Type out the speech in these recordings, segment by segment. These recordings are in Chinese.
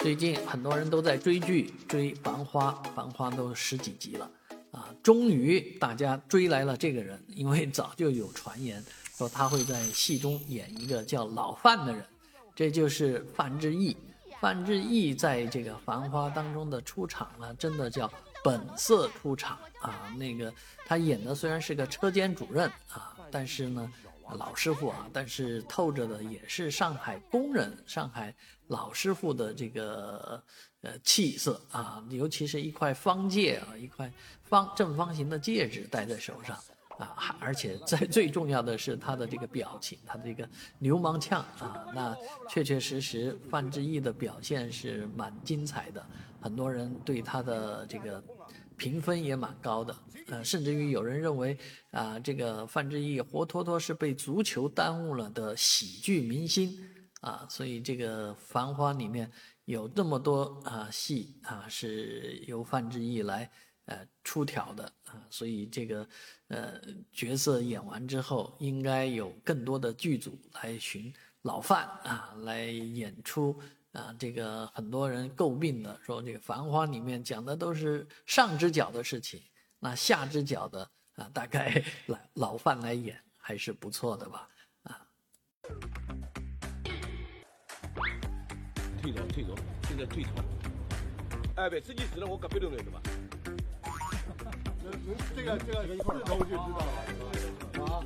最近很多人都在追剧，追《繁花》，《繁花》都十几集了啊！终于大家追来了这个人，因为早就有传言说他会在戏中演一个叫老范的人，这就是范志毅。范志毅在这个《繁花》当中的出场呢，真的叫本色出场啊！那个他演的虽然是个车间主任啊，但是呢。老师傅啊，但是透着的也是上海工人、上海老师傅的这个呃气色啊，尤其是一块方戒啊，一块方正方形的戒指戴在手上啊，还而且在最重要的是他的这个表情，他的这个流氓腔啊，那确确实实范志毅的表现是蛮精彩的，很多人对他的这个。评分也蛮高的，呃，甚至于有人认为啊，这个范志毅活脱脱是被足球耽误了的喜剧明星啊，所以这个《繁花》里面有这么多啊戏啊是由范志毅来呃出挑的啊，所以这个呃角色演完之后，应该有更多的剧组来寻老范啊来演出。啊，这个很多人诟病的说，这个《繁花》里面讲的都是上只脚的事情，那下只脚的啊，大概 老老范来演还是不错的吧？啊。退走，退走，现在退潮。哎，对，司机死了，我隔壁头来的吧？这个，这个，一块头就知道了，啊。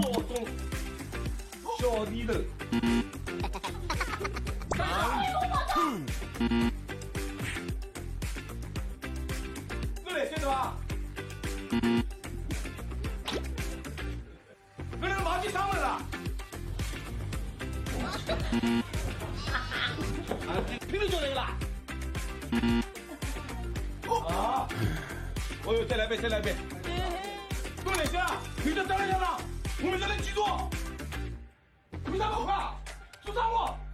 高中小弟头，长兔，我来晓得吧？我来忘记上来了。啊，拼命就来了。啊！哦呦，再来一遍，再来一杯。多来些，你这当然要了。我们再来记住，你们三个快，出上路。